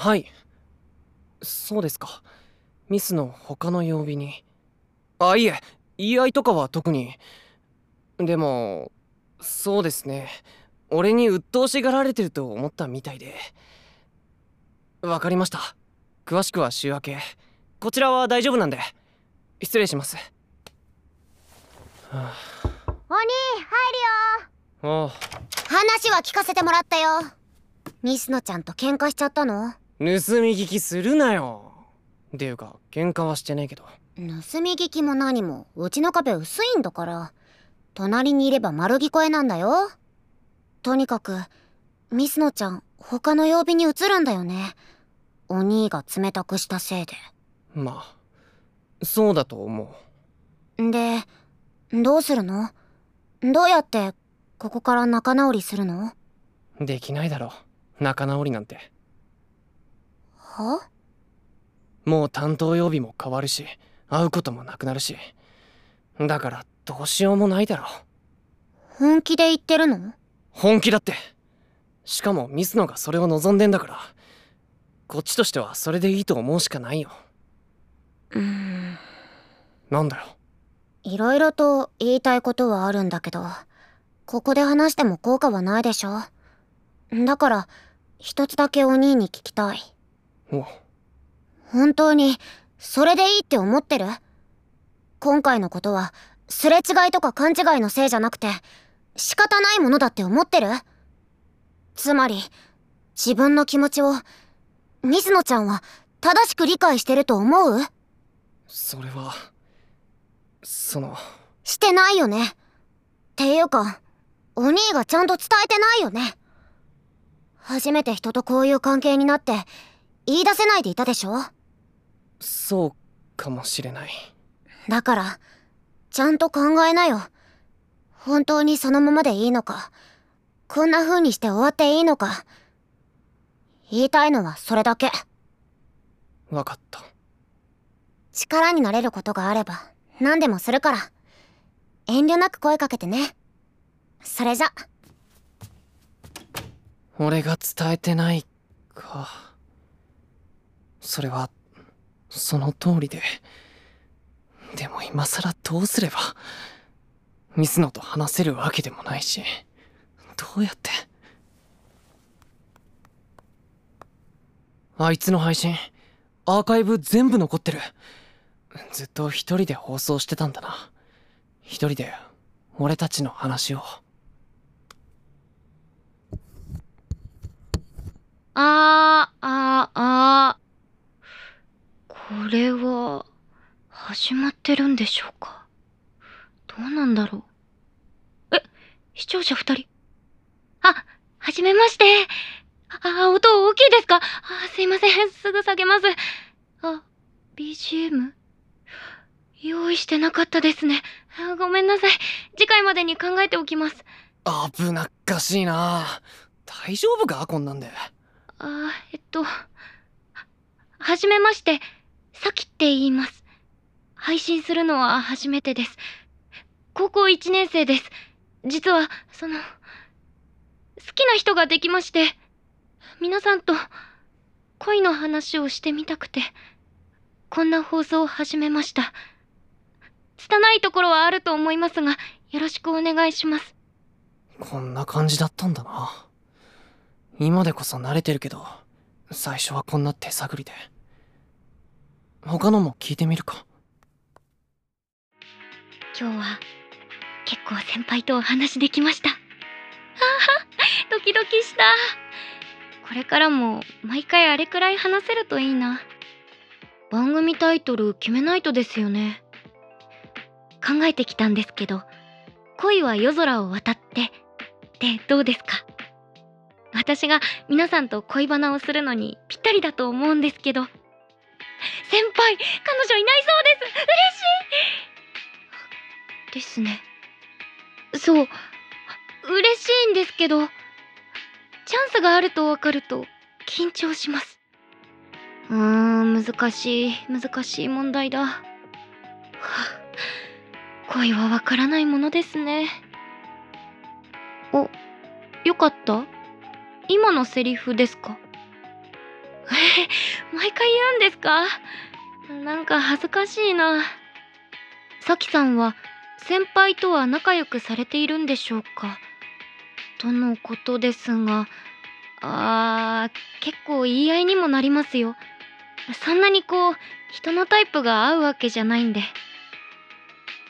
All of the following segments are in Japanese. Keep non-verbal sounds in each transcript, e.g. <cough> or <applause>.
はい。そうですか。ミスの他の曜日に。あいえ。言い合いとかは特に。でもそうですね。俺に鬱陶しがられてると思ったみたいで。わかりました。詳しくは週明け。こちらは大丈夫なんで。失礼します、はあ、お兄入るよ。お話は聞かせてもらったよ。ミスノちゃんと喧嘩しちゃったの？盗み聞きするなよ。っていうか喧嘩はしてねえけど。盗み聞きも何もうちの壁薄いんだから。隣にいれば丸聞こえなんだよ。とにかくミスノちゃん他の曜日に移るんだよね。お兄が冷たくしたせいで。まあそうだと思う。でどうするの？どうやってここから仲直りするの？できないだろ仲直りなんては？もう担当曜日も変わるし会うこともなくなるし。だからどうしようもないだろ。本気で言ってるの？本気だって。しかもミスノがそれを望んでんだから。こっちとしてはそれでいいと思うしかないよ。うん。なんだよ。いろいろと言いたいことはあるんだけどここで話しても効果はないでしょ。だから一つだけお兄に聞きたい。お本当にそれでいいって思ってる？今回のことはすれ違いとか勘違いのせいじゃなくて仕方ないものだって思ってる？つまり自分の気持ちを水野ちゃんは正しく理解してると思う？それはその。してないよね。っていうかお兄がちゃんと伝えてないよね。初めて人とこういう関係になって言い出せないでいたでしょ？そうかもしれない。だからちゃんと考えなよ。本当にそのままでいいのか。こんな風にして終わっていいのか。言いたいのはそれだけ。分かった。力になれることがあれば何でもするから。遠慮なく声かけてね。それじゃ。俺が伝えてないかそれはその通りで。でも今更どうすればミスノと話せるわけでもないしどうやって。あいつの配信アーカイブ全部残ってる。ずっと一人で放送してたんだな。一人で俺たちの話を。あーあー。れは始まってるんでしょうか？どうなんだろう？え視聴者二人？あはじめまして。あ音大きいですか？あすいません。すぐ下げます。あ BGM 用意してなかったですね。ごめんなさい。次回までに考えておきます。危なっかしいな。大丈夫か？こんなんで。あえっとはじめましてさきって言います。配信するのは初めてです。高校1年生です。実はその好きな人ができまして皆さんと恋の話をしてみたくてこんな放送を始めました。拙いところはあると思いますがよろしくお願いします。こんな感じだったんだな。今でこそ慣れてるけど最初はこんな手探りで。他のも聞いてみるか。今日は結構先輩とお話できました。ああドキドキした。これからも毎回あれくらい話せるといいな。番組タイトル決めないとですよね。考えてきたんですけど「恋は夜空を渡って」ってどうですか？私が皆さんと恋バナをするのにぴったりだと思うんですけど。先輩彼女いないそうです。嬉しい。ですね。そう。嬉しいんですけどチャンスがあると分かると緊張します。うーん難しい難しい問題だ、はあ、恋はわからないものですね。およかった？今のセリフですか？え <laughs> 毎回言うんですか？なんか恥ずかしいな。さきさんは先輩とは仲良くされているんでしょうか？とのことですが。あー結構言い合いにもなりますよ。そんなにこう人のタイプが合うわけじゃないんで。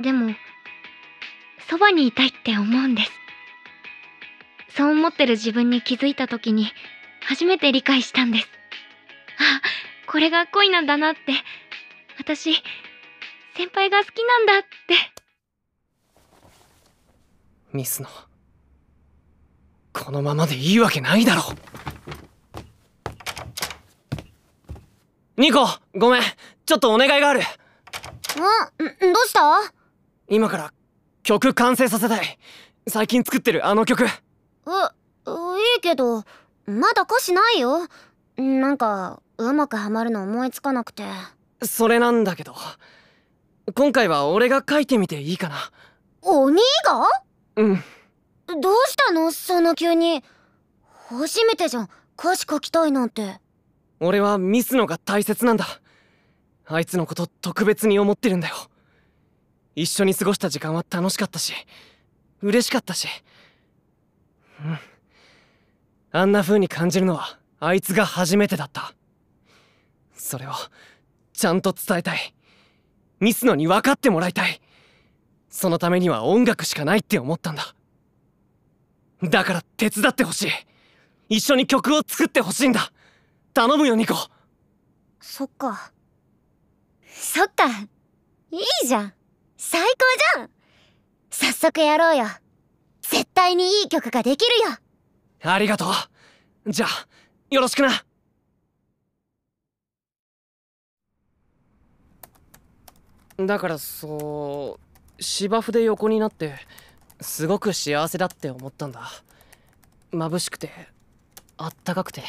でもそばにいたいって思うんです。そう思ってる自分に気づいた時に初めて理解したんです。これが恋なんだなって。私先輩が好きなんだって。ミスのこのままでいいわけないだろ。ニコごめん。ちょっとお願いがある。あんどうした？今から曲完成させたい。最近作ってるあの曲。う、いいけどまだ歌詞ないよ。なんかうまくハマるの思いつかなくて。それなんだけど。今回は俺が書いてみていいかな。お兄が？うん。どうしたの？その急に。初めてじゃん。歌詞書きたいなんて。俺はミスのが大切なんだ。あいつのこと特別に思ってるんだよ。一緒に過ごした時間は楽しかったし嬉しかったし。うん。あんな風に感じるのはあいつが初めてだったそれをちゃんと伝えたい。ミスのに分かってもらいたい。そのためには音楽しかないって思ったんだ。だから手伝ってほしい。一緒に曲を作ってほしいんだ。頼むよニコ。そっか。そっか。いいじゃん。最高じゃん。早速やろうよ。絶対にいい曲ができるよ。ありがとう。じゃあよろしくなだからそう芝生で横になってすごく幸せだって思ったんだ。眩しくてあったかくて。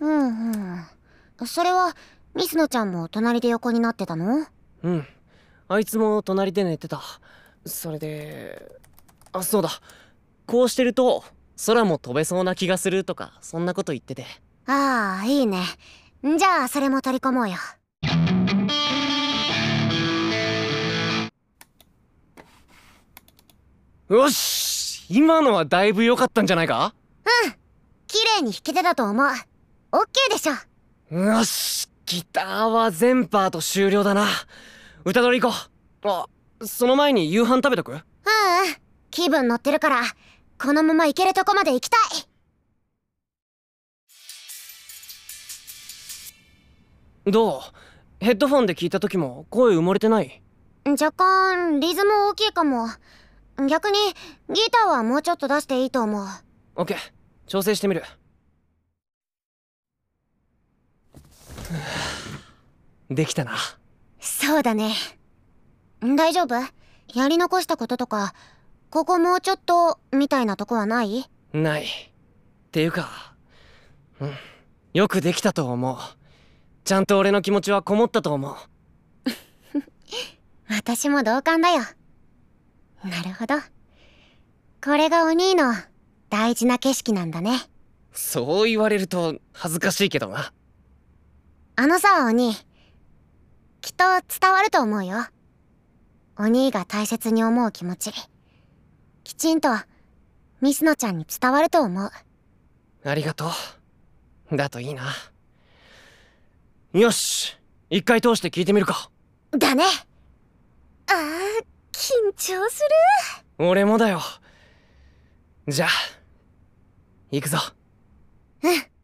うんうん。それはミスノちゃんも隣で横になってたの？うん。あいつも隣で寝てた。それであそうだ。こうしてると空も飛べそうな気がするとかそんなこと言ってて。ああいいね。じゃあそれも取り込もうよよし今のはだいぶ良かったんじゃないか？うん。綺麗に弾けてたと思う。オッケーでしょ。よしギターは全パート終了だな。歌取り行こう。あその前に夕飯食べとく？うんうん。気分乗ってるからこのまま行けるとこまで行きたい。どう？ヘッドフォンで聞いた時も声埋もれてない？若干リズム大きいかも逆にギターはもうちょっと出していいと思う。オッケー調整してみる。できたな。そうだね。大丈夫？やり残したこととかここもうちょっとみたいなとこはない？ない。っていうかうん。よくできたと思う。ちゃんと俺の気持ちはこもったと思う。<laughs> 私も同感だよなるほど。これがお兄の大事な景色なんだね。そう言われると恥ずかしいけどな。あのさお兄きっと伝わると思うよ。お兄が大切に思う気持ち。きちんとミスノちゃんに伝わると思う。ありがとう。だといいな。よし一回通して聞いてみるか。だね。あー緊張す俺もだよ。じゃあ行くぞ。るうん